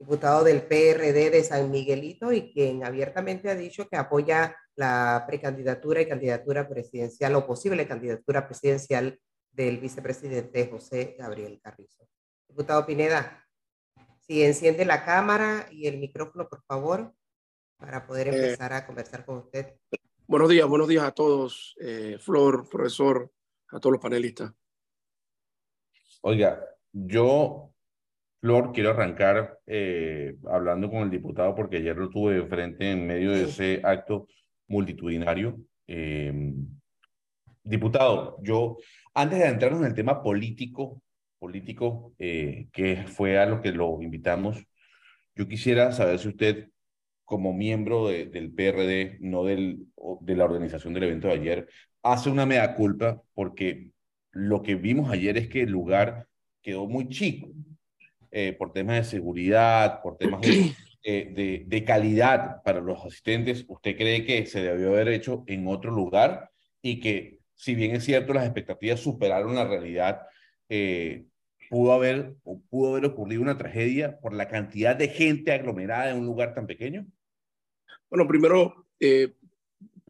diputado del PRD de San Miguelito y quien abiertamente ha dicho que apoya la precandidatura y candidatura presidencial o posible candidatura presidencial del vicepresidente José Gabriel Carrizo. Diputado Pineda, si enciende la cámara y el micrófono, por favor, para poder eh, empezar a conversar con usted. Buenos días, buenos días a todos, eh, Flor, profesor, a todos los panelistas. Oiga, yo, Flor, quiero arrancar eh, hablando con el diputado porque ayer lo tuve de frente en medio de ese acto multitudinario. diputado, yo, antes de entrarnos en el tema político, político, eh, que fue a lo que lo invitamos, yo quisiera saber si usted, como miembro del PRD, no del, de la organización del evento de ayer, hace una mea culpa, porque lo que vimos ayer es que el lugar quedó muy chico, eh, por temas de seguridad, por temas eh, de, de, calidad para los asistentes. ¿Usted cree que se debió haber hecho en otro lugar y que, si bien es cierto, las expectativas superaron la realidad, eh, pudo haber, pudo haber ocurrido una tragedia por la cantidad de gente aglomerada en un lugar tan pequeño? Bueno, primero, eh,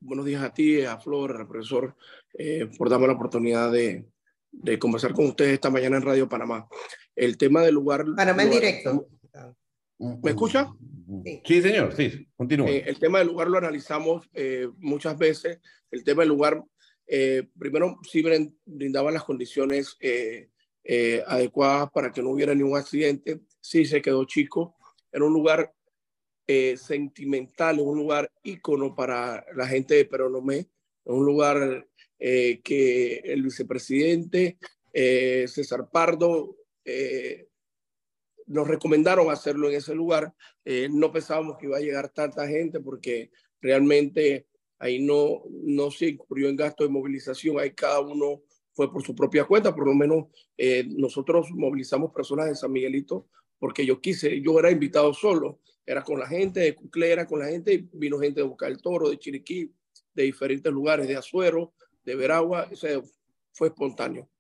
buenos días a ti, a Flor, al profesor, eh, por darme la oportunidad de, de, conversar con ustedes esta mañana en Radio Panamá. El tema del lugar... Panamá en directo. ¿Me escucha? Sí, señor, sí, continúe. Eh, el tema del lugar lo analizamos muchas veces. El tema del lugar, primero, sí brindaban las condiciones eh, adecuadas para que no hubiera ningún accidente. Sí, se quedó chico. Era un lugar eh, sentimental, un lugar ícono para la gente de Peronomé, un lugar eh, que el vicepresidente César Pardo nos recomendaron hacerlo en ese lugar. no pensábamos que iba a llegar tanta gente porque realmente ahí no, no se incurrió en gasto de movilización, ahí cada uno fue por su propia cuenta, por lo menos eh, nosotros movilizamos personas de San Miguelito porque yo quise, yo era invitado solo, era con la gente de Cuclé, con la gente, vino gente de Boca del Toro, de Chiriquí, de diferentes lugares, de Azuero, de Veragua, o fue espontáneo.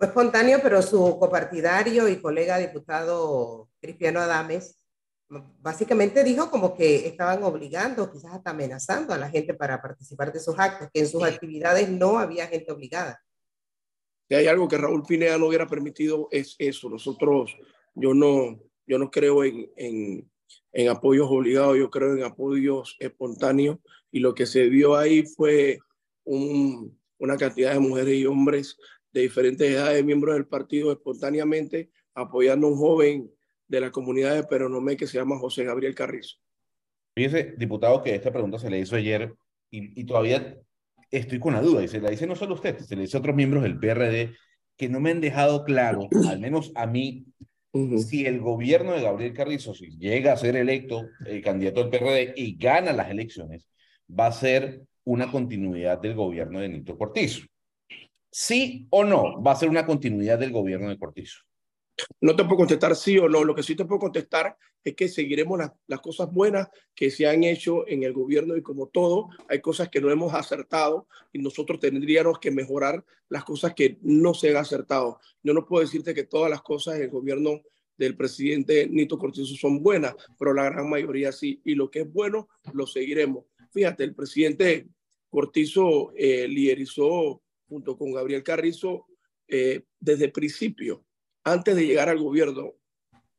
Fue espontáneo, pero su copartidario y colega diputado Cristiano Adames básicamente dijo como que estaban obligando, quizás hasta amenazando a la gente para participar de esos actos, que en sus actividades no había gente obligada. Si hay algo que Raúl Pineda no hubiera permitido es eso. Nosotros, yo no, yo no creo en, en, en apoyos obligados, yo creo en apoyos espontáneos y lo que se vio ahí fue un, una cantidad de mujeres y hombres de diferentes edades, miembros del partido, espontáneamente apoyando a un joven de la comunidad de Peronomé que se llama José Gabriel Carrizo. Fíjese, diputado, que esta pregunta se le hizo ayer y, todavía estoy con la duda, y se la dice no solo usted, se le dice a otros miembros del PRD que no me han dejado claro, al menos a mí, si el gobierno de Gabriel Carrizo, si llega a ser electo el candidato del PRD y gana las elecciones, va a ser una continuidad del gobierno de Nito Cortizo. ¿Sí o no va a ser una continuidad del gobierno de Cortizo? No te puedo contestar sí o no. Lo que sí te puedo contestar es que seguiremos las, cosas buenas que se han hecho en el gobierno y como todo, hay cosas que no hemos acertado y nosotros tendríamos que mejorar las cosas que no se han acertado. Yo no puedo decirte que todas las cosas en el gobierno del presidente Nito Cortizo son buenas, pero la gran mayoría sí. Y lo que es bueno, lo seguiremos. Fíjate, el presidente Cortizo eh, liderizó junto con Gabriel Carrizo eh, desde el principio antes de llegar al gobierno,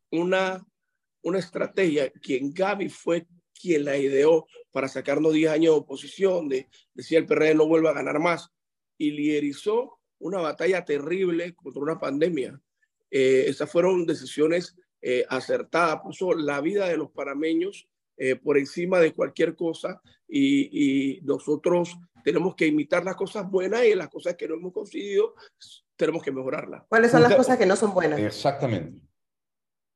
una, una estrategia, quien Gaby fue quien la ideó para sacarnos 10 años de oposición, de decir el PRD no vuelva a ganar más, y liderizó una batalla terrible contra una pandemia. Eh, esas fueron decisiones eh, acertadas, puso la vida de los panameños eh, por encima de cualquier cosa y, y, nosotros tenemos que imitar las cosas buenas y las cosas que no hemos conseguido tenemos que mejorarla. ¿Cuáles son las cosas que no son buenas? Exactamente.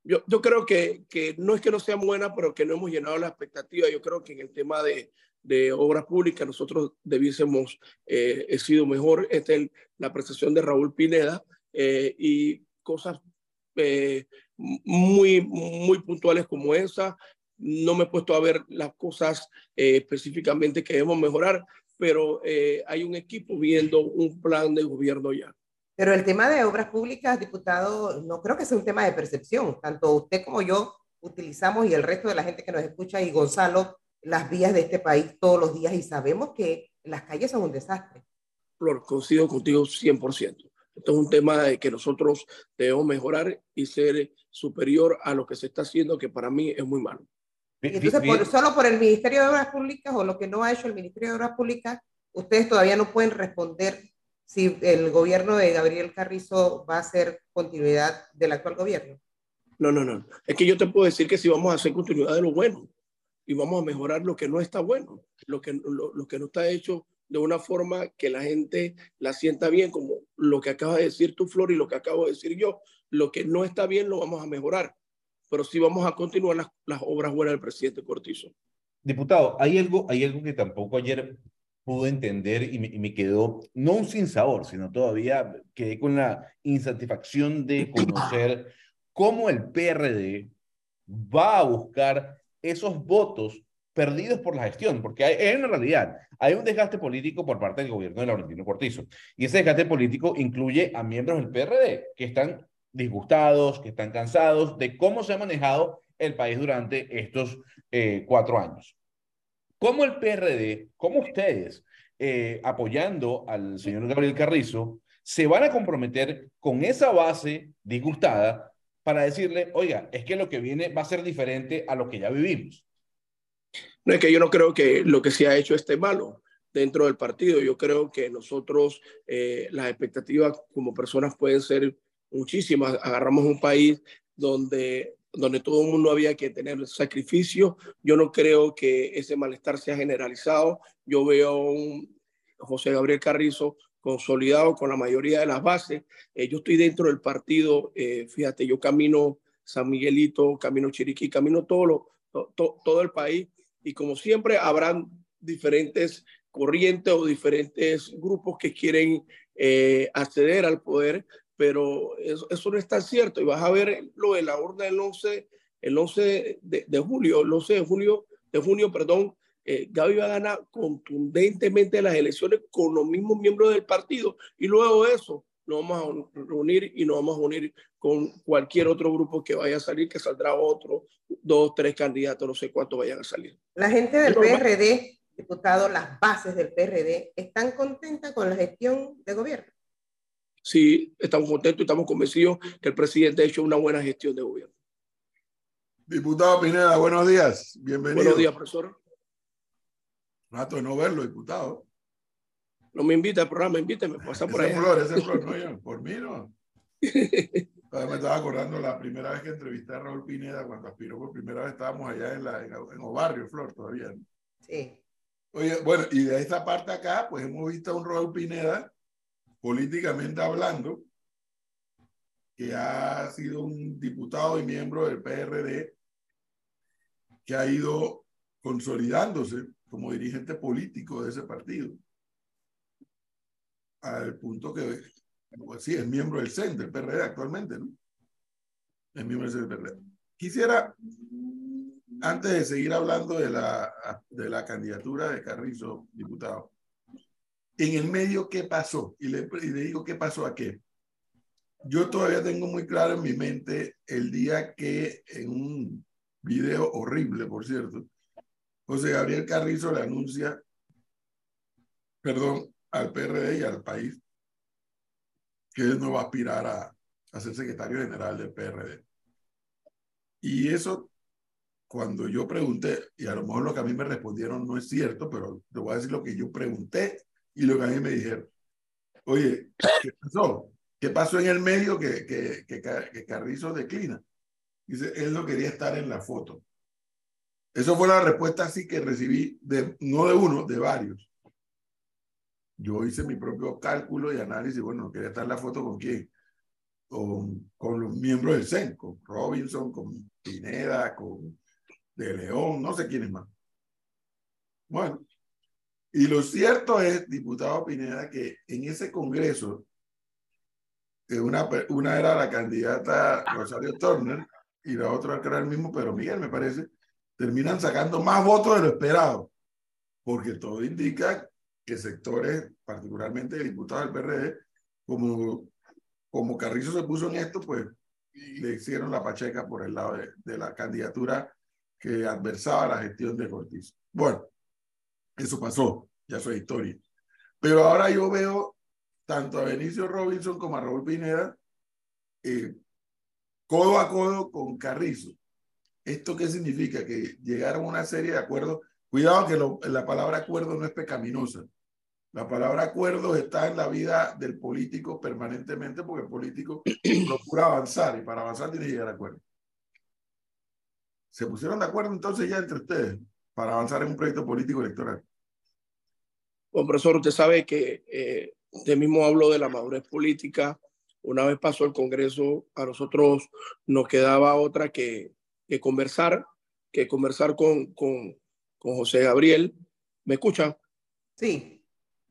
Yo, yo creo que, que no es que no sean buenas, pero que no hemos llenado la expectativa. Yo creo que en el tema de, de obras públicas nosotros debiésemos eh, he sido mejor. Esta es la apreciación de Raúl Pineda eh, y cosas eh, muy, muy puntuales como esa. No me he puesto a ver las cosas eh, específicamente que debemos mejorar, pero hay un equipo viendo un plan de gobierno ya. Pero el tema de obras públicas, diputado, no creo que sea un tema de percepción. Tanto usted como yo utilizamos y el resto de la gente que nos escucha y Gonzalo las vías de este país todos los días y sabemos que las calles son un desastre. Flor, coincido contigo 100%. Esto es un tema de que nosotros debemos mejorar y ser superior a lo que se está haciendo, que para mí es muy malo. Entonces, por, solo por el Ministerio de Obras Públicas o lo que no ha hecho el Ministerio de Obras Públicas, ustedes todavía no pueden responder si el gobierno de Gabriel Carrizo va a ser continuidad del actual gobierno. No, no, no. Es que yo te puedo decir que si vamos a hacer continuidad de lo bueno y vamos a mejorar lo que no está bueno, lo que, lo que no está hecho de una forma que la gente la sienta bien, como lo que acaba de decir tú, Flor, y lo que acabo de decir yo. Lo que no está bien lo vamos a mejorar, pero sí vamos a continuar las, las obras buenas del presidente Cortizo. Diputado, hay algo, hay algo que tampoco ayer pude entender y me, y me, quedó, no un sinsabor, sino todavía quedé con la insatisfacción de conocer cómo el PRD va a buscar esos votos perdidos por la gestión, porque hay, en realidad hay un desgaste político por parte del gobierno de Laurentino Cortizo. Y ese desgaste político incluye a miembros del PRD que están disgustados, que están cansados de cómo se ha manejado el país durante estos eh, cuatro años. ¿Cómo el PRD, cómo ustedes, eh, apoyando al señor Gabriel Carrizo, se van a comprometer con esa base disgustada para decirle, oiga, es que lo que viene va a ser diferente a lo que ya vivimos? No es que yo no creo que lo que se ha hecho esté malo dentro del partido. Yo creo que nosotros, eh, las expectativas como personas pueden ser muchísimas. Agarramos un país donde, donde todo el mundo había que tener sacrificio. Yo no creo que ese malestar sea generalizado. Yo veo un José Gabriel Carrizo consolidado con la mayoría de las bases. Eh, yo estoy dentro del partido, eh, fíjate, yo camino San Miguelito, camino Chiriquí, camino todo, lo, todo el país y como siempre habrán diferentes corrientes o diferentes grupos que quieren eh, acceder al poder, pero eso, eso, no está cierto. Y vas a ver lo de la orden del 11, el 11 de, de julio, el 11 de julio, de junio, perdón, eh, Gaby va a ganar contundentemente las elecciones con los mismos miembros del partido. Y luego de eso, nos vamos a reunir y nos vamos a unir con cualquier otro grupo que vaya a salir, que saldrá otro, dos, tres candidatos, no sé cuántos vayan a salir. La gente del PRD, diputado, las bases del PRD, ¿están contentas con la gestión de gobierno? Sí, estamos contentos y estamos convencidos que el presidente ha hecho una buena gestión de gobierno. Diputado Pineda, buenos días. Bienvenido. Buenos días, profesor. Rato de no verlo, diputado no me invita al programa, invíteme, pasa por ahí. Flor, ese flor, no, yo, por mí no. me estaba acordando la primera vez que entrevisté a Raúl Pineda, cuando aspiró por primera vez, estábamos allá en, la, en, en Obarrio, Flor, todavía. ¿no? Sí. Oye, bueno, y de esta parte acá, pues hemos visto a un Raúl Pineda, políticamente hablando, que ha sido un diputado y miembro del PRD, que ha ido consolidándose como dirigente político de ese partido al punto que, pues sí, es miembro del CEN, del PRD actualmente, ¿no? Es miembro del PRD. Quisiera, antes de seguir hablando de la, de la candidatura de Carrizo, diputado, en el medio, ¿qué pasó? Y le, digo, ¿qué pasó a qué? Yo todavía tengo muy claro en mi mente el día que en un video horrible, por cierto, José Gabriel Carrizo le anuncia, perdón, al PRD y al país que él no va a aspirar a, a ser secretario general del PRD. Y eso, cuando yo pregunté, y a lo mejor lo que a mí me respondieron no es cierto, pero te voy a decir lo que yo pregunté y lo que a mí me dijeron. Oye, ¿qué pasó? ¿Qué pasó en el medio que, que, que, que Carrizo declina? Dice, él no quería estar en la foto. Eso fue la respuesta así que recibí, de, no de uno, de varios yo hice mi propio cálculo y análisis, bueno, quería estar en la foto con quién, con, con los miembros del CEN, con Robinson, con Pineda, con De León, no sé quién es más. Bueno, y lo cierto es, diputado Pineda, que en ese congreso, una, una era la candidata Rosario Turner y la otra era el mismo pero Miguel, me parece, terminan sacando más votos de lo esperado, porque todo indica que sectores, particularmente diputados del PRD, como como Carrizo se puso en esto, pues le hicieron la pacheca por el lado de, de la candidatura que adversaba la gestión de Cortizo. Bueno, eso pasó, ya es historia. Pero ahora yo veo tanto a Benicio Robinson como a Raúl Pineda eh, codo a codo con Carrizo. ¿Esto qué significa? Que llegaron a una serie de acuerdos. Cuidado que lo, la palabra acuerdo no es pecaminosa. La palabra acuerdo está en la vida del político permanentemente porque el político procura avanzar y para avanzar tiene que llegar a acuerdo. Se pusieron de acuerdo entonces ya entre ustedes para avanzar en un proyecto político electoral. Bueno, profesor, usted sabe que eh, usted mismo habló de la madurez política. Una vez pasó el Congreso, a nosotros nos quedaba otra que, que conversar, que conversar con, con, con José Gabriel. ¿Me escucha? Sí.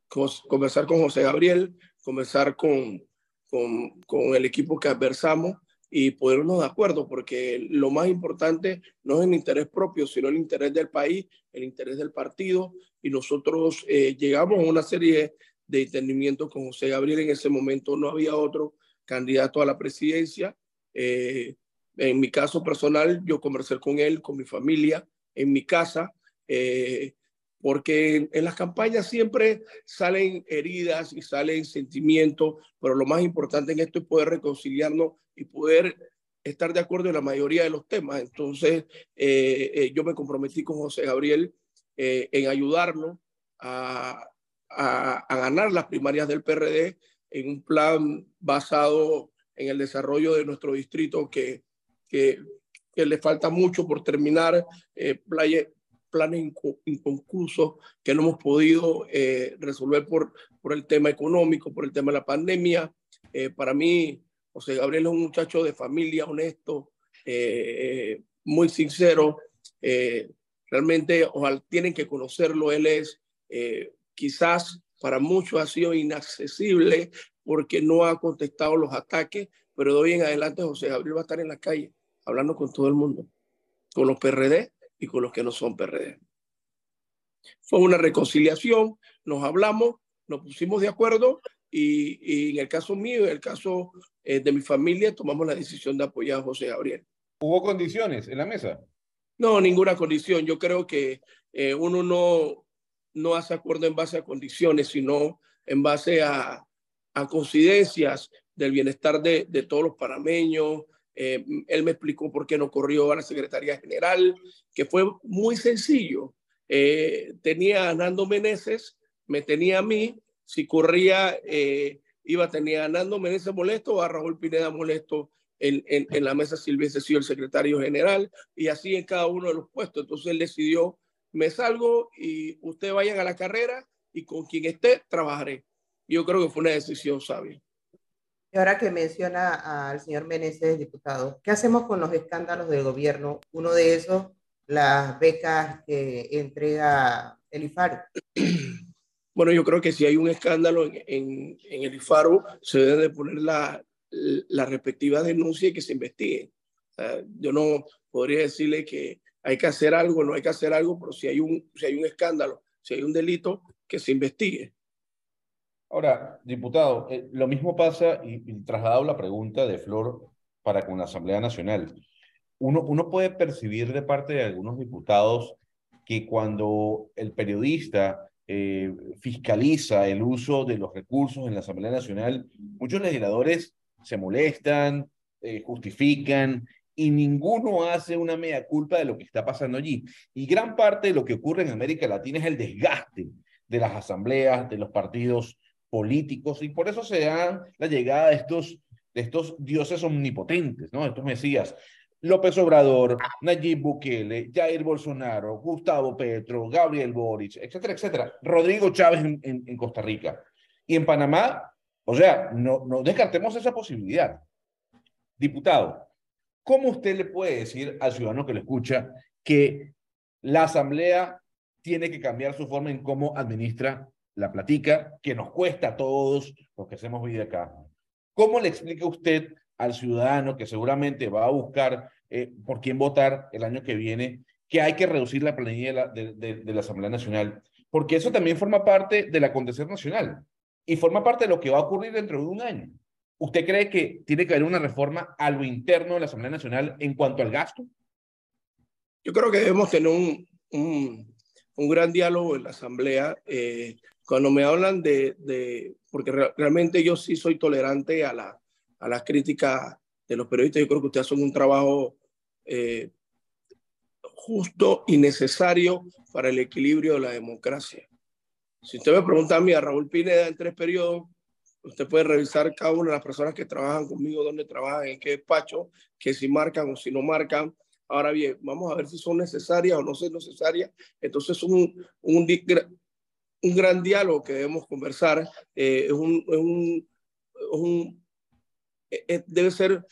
conversar con José Gabriel, conversar con, con, con el equipo que adversamos y ponernos de acuerdo, porque lo más importante no es el interés propio, sino el interés del país, el interés del partido, y nosotros eh, llegamos a una serie de entendimientos con José Gabriel. En ese momento no había otro candidato a la presidencia. Eh, en mi caso personal, yo conversé con él, con mi familia, en mi casa, eh, porque en las campañas siempre salen heridas y salen sentimientos, pero lo más importante en esto es poder reconciliarnos y poder estar de acuerdo en la mayoría de los temas. Entonces, eh, eh, yo me comprometí con José Gabriel eh, en ayudarlo a, a, a, ganar las primarias del PRD en un plan basado en el desarrollo de nuestro distrito que, que, que le falta mucho por terminar, playa, planes inconclusos que no hemos podido resolver por, por el tema económico, por el tema de la pandemia. para mí, José Gabriel es un muchacho de familia honesto, eh, muy sincero. Eh, realmente ojalá, tienen que conocerlo. Él es eh, quizás para muchos ha sido inaccesible porque no ha contestado los ataques, pero de hoy en adelante José Gabriel va a estar en la calle hablando con todo el mundo, con los PRD y con los que no son PRD. Fue una reconciliación, nos hablamos, nos pusimos de acuerdo y, y, en el caso mío, en el caso eh, de mi familia, tomamos la decisión de apoyar a José Gabriel. ¿Hubo condiciones en la mesa? No, ninguna condición. Yo creo que eh, uno no, no hace acuerdo en base a condiciones, sino en base a, a coincidencias del bienestar de, de todos los parameños. Eh, él me explicó por qué no corrió a la Secretaría General, que fue muy sencillo. Eh, tenía a Nando Meneses, me tenía a mí, si corría eh, iba a tener a Nando Meneses molesto o a Raúl Pineda molesto en, en, la mesa si hubiese sido el secretario general y así en cada uno de los puestos. Entonces él decidió, me salgo y ustedes vayan a la carrera y con quien esté trabajaré. Yo creo que fue una decisión sabia. Y ahora que menciona al señor Meneses, diputado, ¿qué hacemos con los escándalos del gobierno? Uno de esos, las becas que entrega el IFAR. Bueno, yo creo que si hay un escándalo en, el IFARO, se debe de poner la, la respectiva denuncia y que se investigue. Yo no podría decirle que hay que hacer algo, no hay que hacer algo, pero si hay un, si hay un escándalo, si hay un delito, que se investigue. Ahora, diputado, eh, lo mismo pasa, y, y la pregunta de Flor para con la Asamblea Nacional. Uno, uno puede percibir de parte de algunos diputados que cuando el periodista eh, fiscaliza el uso de los recursos en la Asamblea Nacional, muchos legisladores se molestan, eh, justifican y ninguno hace una media culpa de lo que está pasando allí. Y gran parte de lo que ocurre en América Latina es el desgaste de las asambleas, de los partidos políticos, y por eso se da la llegada de estos, de estos dioses omnipotentes, ¿no? Estos mesías. López Obrador, Nayib Bukele, Jair Bolsonaro, Gustavo Petro, Gabriel Boric, etcétera, etcétera. Rodrigo Chávez en, en, en Costa Rica. Y en Panamá, o sea, no, no descartemos esa posibilidad. Diputado, ¿cómo usted le puede decir al ciudadano que lo escucha que la Asamblea tiene que cambiar su forma en cómo administra la platica, que nos cuesta a todos los que hacemos vida acá? ¿Cómo le explica usted al ciudadano que seguramente va a buscar eh, por quién votar el año que viene, que hay que reducir la planilla de la, de, de, de la Asamblea Nacional, porque eso también forma parte del acontecer nacional y forma parte de lo que va a ocurrir dentro de un año. ¿usted cree que tiene que haber una reforma a lo interno de la Asamblea Nacional en cuanto al gasto? Yo creo que debemos tener un, un, un gran diálogo en la Asamblea. Eh, cuando me hablan de, de porque re, realmente yo sí soy tolerante a, la, a las críticas de los periodistas, yo creo que ustedes hacen un trabajo eh, justo y necesario para el equilibrio de la democracia. Si usted me pregunta a mí, a Raúl Pineda, en tres periodos, usted puede revisar cada una de las personas que trabajan conmigo, dónde trabajan, en qué despacho, que si marcan o si no marcan. Ahora bien, vamos a ver si son necesarias o no son necesarias. Entonces, un, un, un gran diálogo que debemos conversar. Eh, es un, es un, es un debe ser,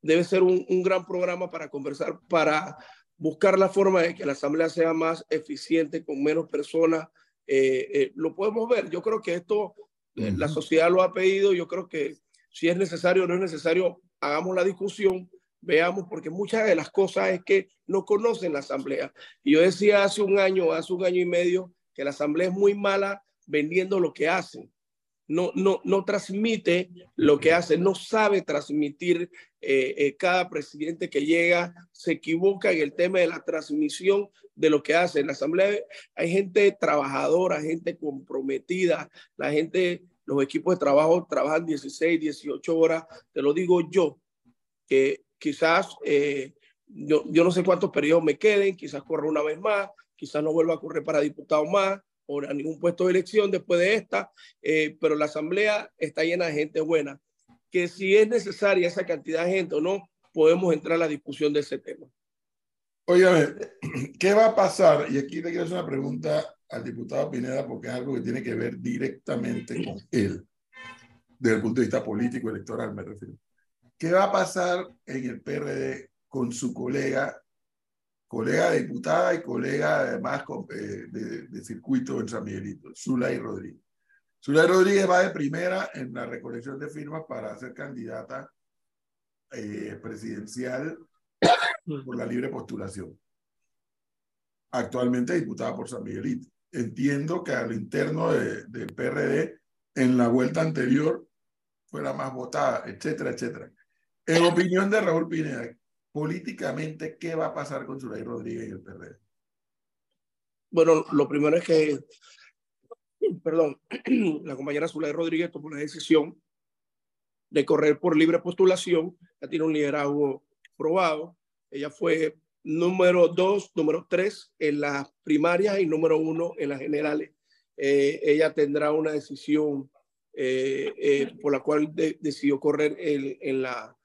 debe ser un, un gran programa para conversar, para buscar la forma de que la asamblea sea más eficiente, con menos personas. Eh, eh, lo podemos ver. Yo creo que esto eh, la sociedad lo ha pedido. Yo creo que si es necesario o no es necesario, hagamos la discusión, veamos, porque muchas de las cosas es que no conocen la asamblea. Y yo decía hace un año, hace un año y medio, que la asamblea es muy mala vendiendo lo que hacen no, no, no transmite lo que hace, no sabe transmitir. Eh, eh, cada presidente que llega se equivoca en el tema de la transmisión de lo que hace. En la Asamblea hay gente trabajadora, gente comprometida, la gente, los equipos de trabajo trabajan 16, 18 horas. Te lo digo yo, que quizás eh, yo, yo no sé cuántos periodos me queden, quizás corra una vez más, quizás no vuelva a correr para diputado más, o a ningún puesto de elección después de esta, eh, pero la asamblea está llena de gente buena, que si es necesaria esa cantidad de gente o no, podemos entrar a la discusión de ese tema. Oye, ¿qué va a pasar? Y aquí le quiero hacer una pregunta al diputado Pineda porque es algo que tiene que ver directamente con él, desde el punto de vista político, electoral, me refiero. ¿Qué va a pasar en el PRD con su colega colega diputada y colega además de, de, de, circuito en San Miguelito, Zulay Rodríguez. Zulay Rodríguez va de primera en la recolección de firmas para ser candidata eh, presidencial por la libre postulación. Actualmente diputada por San Miguelito. Entiendo que al interno de, del PRD, en la vuelta anterior, fue la más votada, etcétera, etcétera. En opinión de Raúl Pineda, políticamente, ¿qué va a pasar con Zulay Rodríguez y el PRD? Bueno, lo primero es que, perdón, la compañera Zulay Rodríguez tomó la decisión de correr por libre postulación, ya tiene un liderazgo probado, ella fue número dos, número tres en las primarias y número uno en las generales. Eh, ella tendrá una decisión eh, eh, por la cual de, decidió correr en la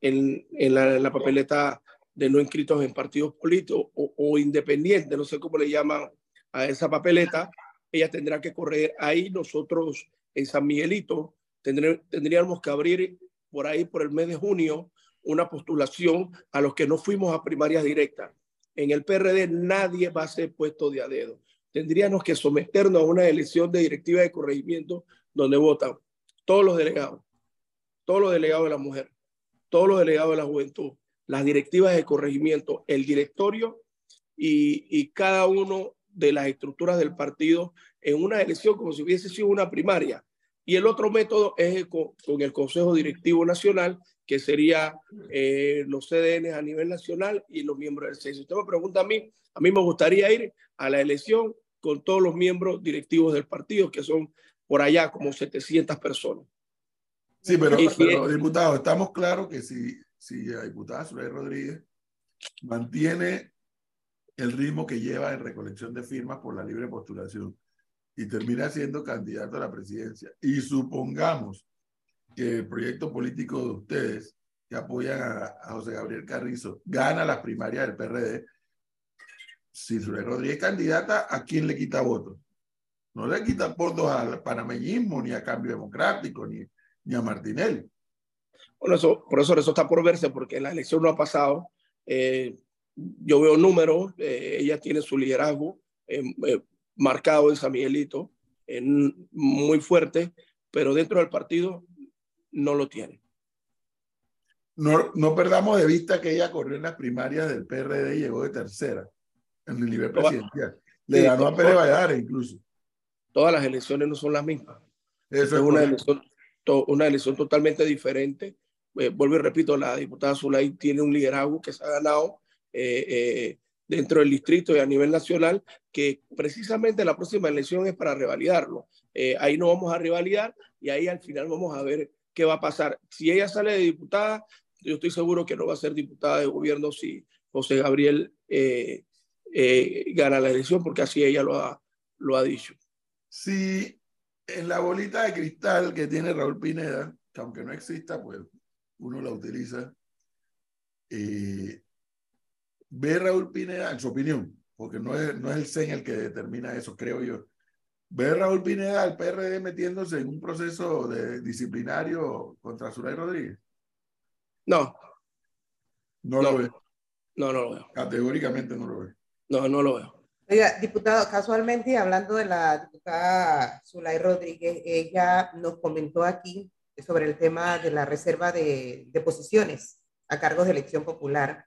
en, en, la, en, la, papeleta de no inscritos en partidos políticos o, o independientes, no sé cómo le llaman a esa papeleta, ella tendrá que correr ahí. Nosotros en San Miguelito tendré, tendríamos que abrir por ahí, por el mes de junio, una postulación a los que no fuimos a primarias directas. En el PRD nadie va a ser puesto de a dedo. Tendríamos que someternos a una elección de directiva de corregimiento donde votan todos los delegados, todos los delegados de la mujer, todos los delegados de la juventud, las directivas de corregimiento, el directorio y, cada uno de las estructuras del partido en una elección como si hubiese sido una primaria. Y el otro método es con, el Consejo Directivo Nacional, que sería eh, los CDN a nivel nacional y los miembros del CES. Si usted me pregunta a mí, a mí me gustaría ir a la elección con todos los miembros directivos del partido, que son por allá como 700 personas. Sí, pero, pero diputado, estamos claros que si, si la diputada Zulay Rodríguez mantiene el ritmo que lleva en recolección de firmas por la libre postulación y termina siendo candidato a la presidencia, y supongamos que el proyecto político de ustedes, que apoyan a, a José Gabriel Carrizo, gana las primarias del PRD, si Zulay Rodríguez es candidata, ¿a quién le quita votos? No le quita votos al panameñismo, ni a Cambio Democrático, ni, ni a Martinelli. Bueno, eso, por eso eso está por verse, porque la elección no ha pasado. Eh, yo veo números, eh, ella tiene su liderazgo eh, marcado en San Miguelito, muy fuerte, pero dentro del partido no lo tiene. No, no perdamos de vista que ella corrió en las primarias del PRD y llegó de tercera en el nivel presidencial. Le ganó a Pérez Valladares incluso. Todas las elecciones no son las mismas. Eso es, una elección una elección totalmente diferente. Eh, vuelvo y repito, la diputada Zulay tiene un liderazgo que se ha ganado eh, eh, dentro del distrito y a nivel nacional, que precisamente la próxima elección es para revalidarlo. ahí no vamos a revalidar y ahí al final vamos a ver qué va a pasar. Si ella sale de diputada, yo estoy seguro que no va a ser diputada de gobierno si José Gabriel gana la elección, porque así ella lo ha, lo ha dicho. Si en la bolita de cristal que tiene Raúl Pineda, que aunque no exista, pues uno la utiliza, eh, ve Raúl Pineda, en su opinión, porque no es, no es el CEN el que determina eso, creo yo. ¿Ve Raúl Pineda al PRD metiéndose en un proceso de disciplinario contra Zulay Rodríguez? No. No, lo ve. No, no lo veo. Categóricamente no lo ve. No, no lo veo. Oiga, diputado, casualmente hablando de la diputada Zulay Rodríguez, ella nos comentó aquí sobre el tema de la reserva de, de posiciones a cargos de elección popular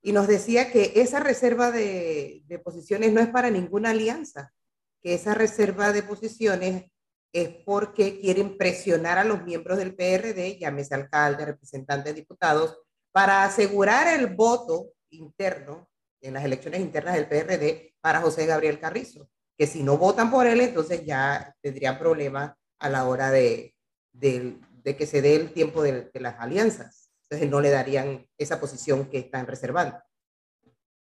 y nos decía que esa reserva de, de, posiciones no es para ninguna alianza, que esa reserva de posiciones es porque quieren presionar a los miembros del PRD, llámese alcalde, representantes, diputados, para asegurar el voto interno en las elecciones internas del PRD para José Gabriel Carrizo, que si no votan por él, entonces ya tendrían problemas a la hora de, de, de, que se dé el tiempo de, de, las alianzas. Entonces no le darían esa posición que están reservando.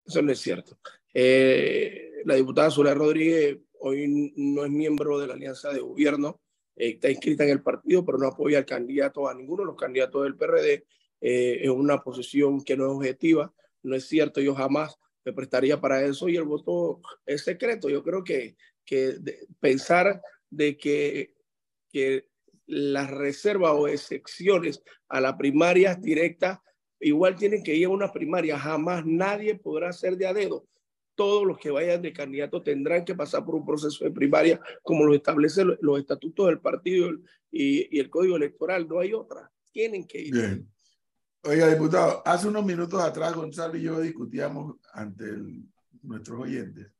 Eso no es cierto. Eh, la diputada Zulay Rodríguez hoy no es miembro de la alianza de gobierno, eh, está inscrita en el partido, pero no apoya al candidato, a ninguno de los candidatos del PRD. Eh, una posición que no es objetiva, no es cierto, yo jamás me prestaría para eso y el voto es secreto. Yo creo que, que pensar de que, que las reservas o excepciones a las primarias directas igual tienen que ir a una primaria. Jamás nadie podrá ser de a dedo. Todos los que vayan de candidato tendrán que pasar por un proceso de primaria como lo establecen los estatutos del partido y, el código electoral. No hay otra. Tienen que ir. Oiga, diputado, hace unos minutos atrás Gonzalo y yo discutíamos ante nuestros oyentes.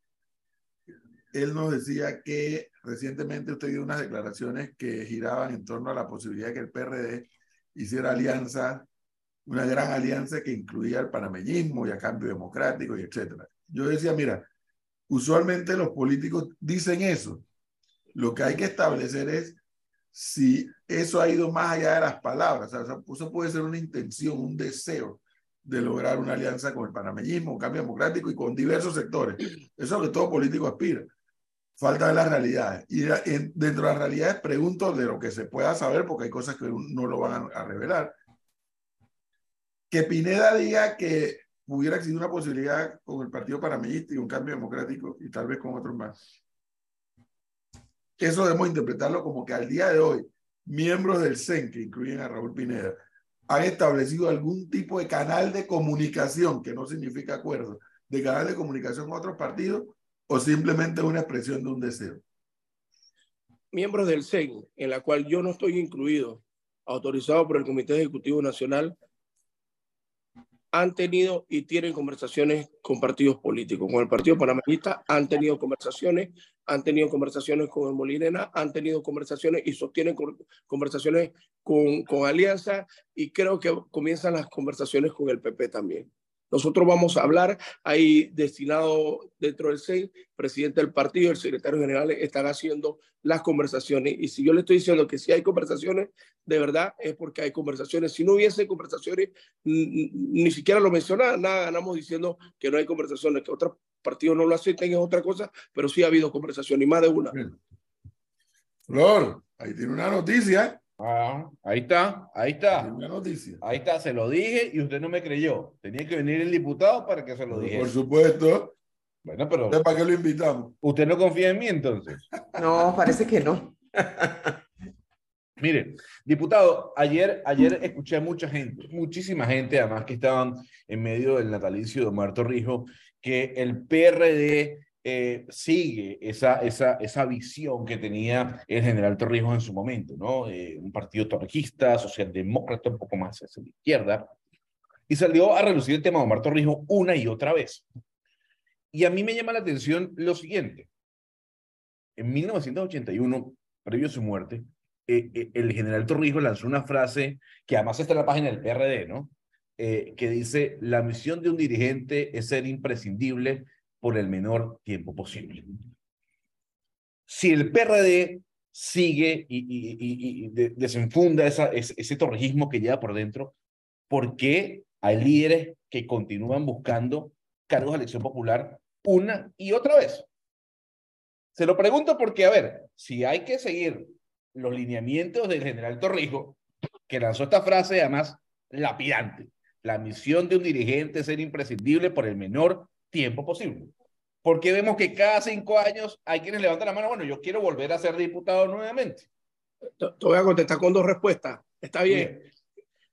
Él nos decía que recientemente usted dio unas declaraciones que giraban en torno a la posibilidad de que el PRD hiciera alianza, una gran alianza que incluía el panameñismo y a cambio democrático y etcétera. Yo decía, mira, usualmente los políticos dicen eso. Lo que hay que establecer es si eso ha ido más allá de las palabras. Eso puede ser una intención, un deseo de lograr una alianza con el panameñismo, un cambio democrático y con diversos sectores. Eso es lo que todo político aspira. Falta de las realidades. Y dentro de las realidades pregunto de lo que se pueda saber, porque hay cosas que no lo van a, a revelar. Que Pineda diga que hubiera existido una posibilidad con el Partido Panameñista y un cambio democrático y tal vez con otros más eso debemos interpretarlo como que al día de hoy, miembros del CEN, que incluyen a Raúl Pineda, han establecido algún tipo de canal de comunicación, que no significa acuerdo, de canal de comunicación con otros partidos, o simplemente una expresión de un deseo. Miembros del CEN, en la cual yo no estoy incluido, autorizado por el Comité Ejecutivo Nacional, han tenido y tienen conversaciones con partidos políticos. Con el Partido Panamerista han tenido conversaciones, han tenido conversaciones con el Molinena, han tenido conversaciones y sostienen conversaciones con, con Alianza y creo que comienzan las conversaciones con el PP también. Nosotros vamos a hablar, hay destinado dentro del CEI, presidente del partido, el secretario general están haciendo las conversaciones. Y si yo le estoy diciendo que si hay conversaciones, de verdad es porque hay conversaciones. Si no hubiese conversaciones, ni siquiera lo menciona, nada ganamos diciendo que no hay conversaciones, que otros partidos no lo aceptan es otra cosa, pero sí ha habido conversaciones, y más de una. Flor, ahí tiene una noticia. Ah, ahí está, ahí está. Noticia. Ahí está, se lo dije y usted no me creyó. Tenía que venir el diputado para que se lo dijera. Por supuesto. Bueno, pero. ¿Para qué lo invitamos? ¿Usted no confía en mí entonces? No, parece que no. Mire, diputado, ayer, ayer escuché a mucha gente, muchísima gente, además que estaban en medio del natalicio de Omar Torrijos, que el PRD eh, sigue esa, esa, esa visión que tenía el general Torrijos en su momento, ¿no? Eh, un partido torquista, socialdemócrata, un poco más hacia la izquierda, y salió a relucir el tema de Omar Torrijos una y otra vez. Y a mí me llama la atención lo siguiente. En 1981, previo a su muerte, eh, eh, el general Torrijos lanzó una frase que además está en la página del PRD, ¿no? Eh, que dice, la misión de un dirigente es ser imprescindible por el menor tiempo posible. Si el PRD sigue y, y, y, desenfunda esa, ese, ese torrijismo que lleva por dentro, ¿por qué hay líderes que continúan buscando cargos de elección popular una y otra vez? Se lo pregunto porque, a ver, si hay que seguir los lineamientos del general Torrijos, que lanzó esta frase además lapidante, la misión de un dirigente es ser imprescindible por el menor tiempo posible. Porque vemos que cada cinco años hay quienes levantan la mano, bueno, yo quiero volver a ser diputado nuevamente. Te voy a contestar con dos respuestas. Está bien.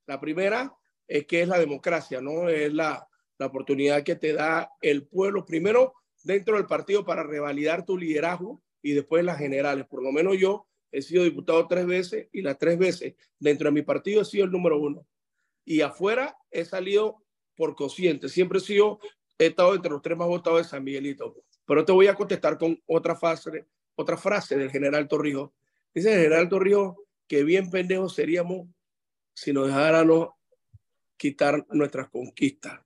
La primera es que es la democracia, ¿no? Es la, la oportunidad que te da el pueblo, primero dentro del partido para revalidar tu liderazgo y después las generales. Por lo menos yo he sido diputado tres veces y las tres veces dentro de mi partido he sido el número uno y afuera he salido por consciente. Siempre he sido, he estado entre los tres más votados de San Miguelito. Pero te voy a contestar con otra frase, otra frase del general Torrijos. Dice el general Torrijos que bien pendejos seríamos si nos dejáramos quitar nuestras conquistas.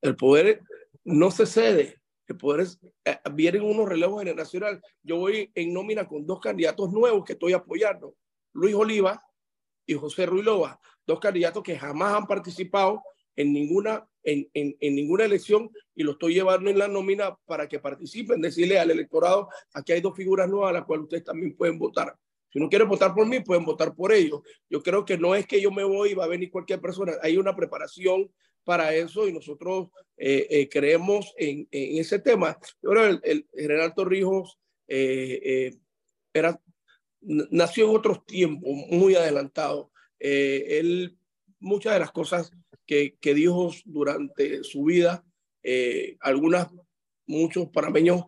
El poder no se cede. El poder es, eh, vienen unos relevos generacionales. Yo voy en nómina con dos candidatos nuevos que estoy apoyando. Luis Oliva y José Ruilova, dos candidatos que jamás han participado en ninguna, en, en, en, ninguna elección y lo estoy llevando en la nómina para que participen, decirle al electorado, aquí hay dos figuras nuevas a las cuales ustedes también pueden votar. Si no quieren votar por mí, pueden votar por ellos. Yo creo que no es que yo me voy y va a venir cualquier persona. Hay una preparación para eso y nosotros eh, eh, creemos en, en, ese tema. Yo creo el, el general Torrijos eh, eh era nació en otros tiempos, muy adelantado. Eh, él, muchas de las cosas que, dijo durante su vida, eh, algunas, muchos parameños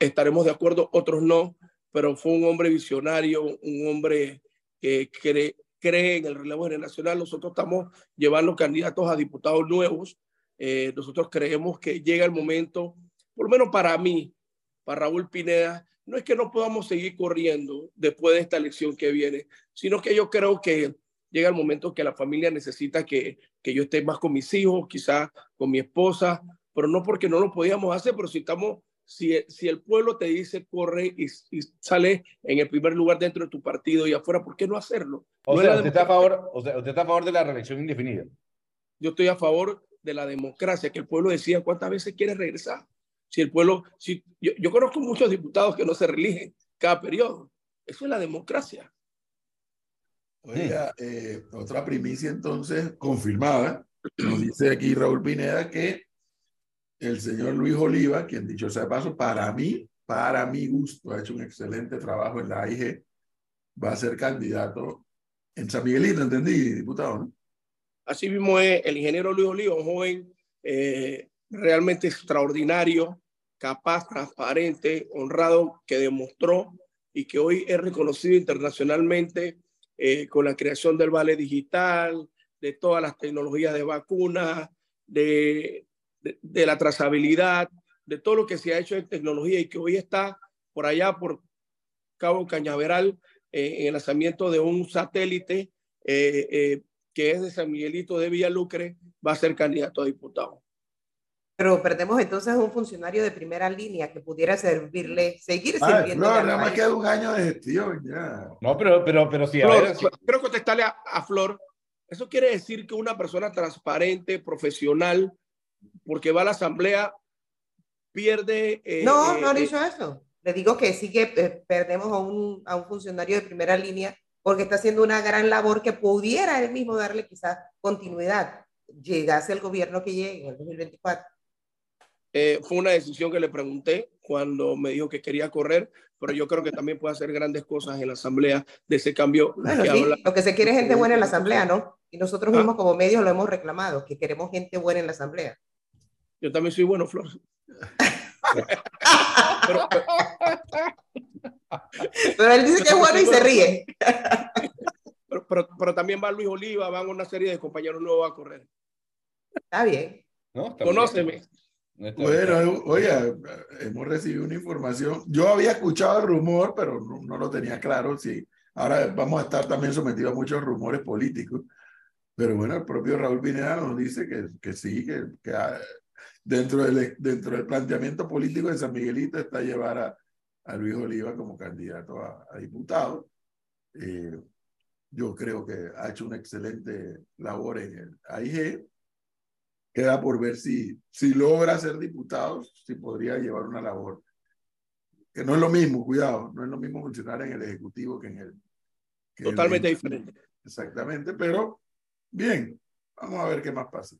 estaremos de acuerdo, otros no, pero fue un hombre visionario, un hombre que cree, cree en el relevo generacional. Nosotros estamos llevando candidatos a diputados nuevos. Eh, nosotros creemos que llega el momento, por lo menos para mí, para Raúl Pineda, no es que no podamos seguir corriendo después de esta elección que viene, sino que yo creo que llega el momento que la familia necesita que, que yo esté más con mis hijos, quizás con mi esposa, pero no porque no lo podíamos hacer, pero si estamos, si, si el pueblo te dice corre y, y, sale en el primer lugar dentro de tu partido y afuera, ¿por qué no hacerlo? O no sea, usted está, a favor, o sea, usted está a favor de la reelección indefinida. Yo estoy a favor de la democracia, que el pueblo decida cuántas veces quiere regresar. Si el pueblo, si, yo, yo conozco muchos diputados que no se reeligen cada periodo. Eso es la democracia. Oiga, eh, otra primicia entonces confirmada. Nos dice aquí Raúl Pineda que el señor Luis Oliva, quien dicho sea de paso, para mí, para mi gusto, ha hecho un excelente trabajo en la AIG, va a ser candidato en San Miguelito, entendí, diputado, ¿no? Así mismo es el ingeniero Luis Oliva, un joven eh, realmente extraordinario, capaz, transparente, honrado, que demostró y que hoy es reconocido internacionalmente eh, con la creación del Vale Digital, de todas las tecnologías de vacunas, de, la trazabilidad, de todo lo que se ha hecho en tecnología y que hoy está por allá, por Cabo Cañaveral, eh, en el lanzamiento de un satélite eh, que es de San Miguelito de Villalucre, va a ser candidato a diputado. Pero perdemos entonces un funcionario de primera línea que pudiera servirle, seguir Ah, sirviendo. no, nada más queda un año de gestión ya. No, pero, pero, pero sí, a Flor, ver, sí. Quiero contestarle a, a Flor. Eso quiere decir que una persona transparente, profesional, porque va a la asamblea, pierde. eh, No, eh, no he eh, dicho eso. Le digo que sí que eh, perdemos a un, a un funcionario de primera línea porque está haciendo una gran labor que pudiera él mismo darle quizás continuidad, llegase el gobierno que llegue en el 2024. Eh, fue una decisión que le pregunté cuando me dijo que quería correr, pero yo creo que también puede hacer grandes cosas en la asamblea de ese cambio. Bueno, que sí, habla. lo que se quiere es gente buena en la asamblea, ¿no? Y nosotros Ah. mismos como medios lo hemos reclamado, que queremos gente buena en la asamblea. Yo también soy bueno, Flor. pero, pero- Pero él dice que es bueno y se ríe. pero- pero- pero también va Luis Oliva, van una serie de compañeros nuevos a correr. Está bien. ¿no? Está. Conóceme. Bien. Bueno, oiga, hemos recibido una información. Yo había escuchado el rumor, pero no, no lo tenía claro si Ahora vamos a estar también sometidos a muchos rumores políticos, pero bueno, el propio Raúl Pineda nos dice que, que sí, que, que dentro, del, dentro del planteamiento político de San Miguelito está llevar a, a Luis Oliva como candidato a, a diputado. Eh, yo creo que ha hecho una excelente labor en el AIG. Queda por ver si, si logra ser diputado, si podría llevar una labor. Que no es lo mismo, cuidado, no es lo mismo funcionar en el Ejecutivo que en el... Que Totalmente el, diferente. Exactamente, pero bien, vamos a ver qué más pasa.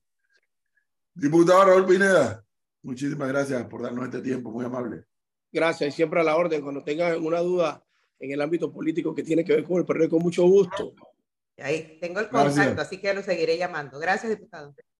Diputado Raúl Pineda, muchísimas gracias por darnos este tiempo, muy amable. Gracias, y siempre a la orden. Cuando tengan una duda en el ámbito político que tiene que ver con el PRD, con mucho gusto. Ahí tengo el contacto, así que lo seguiré llamando. Gracias, diputado.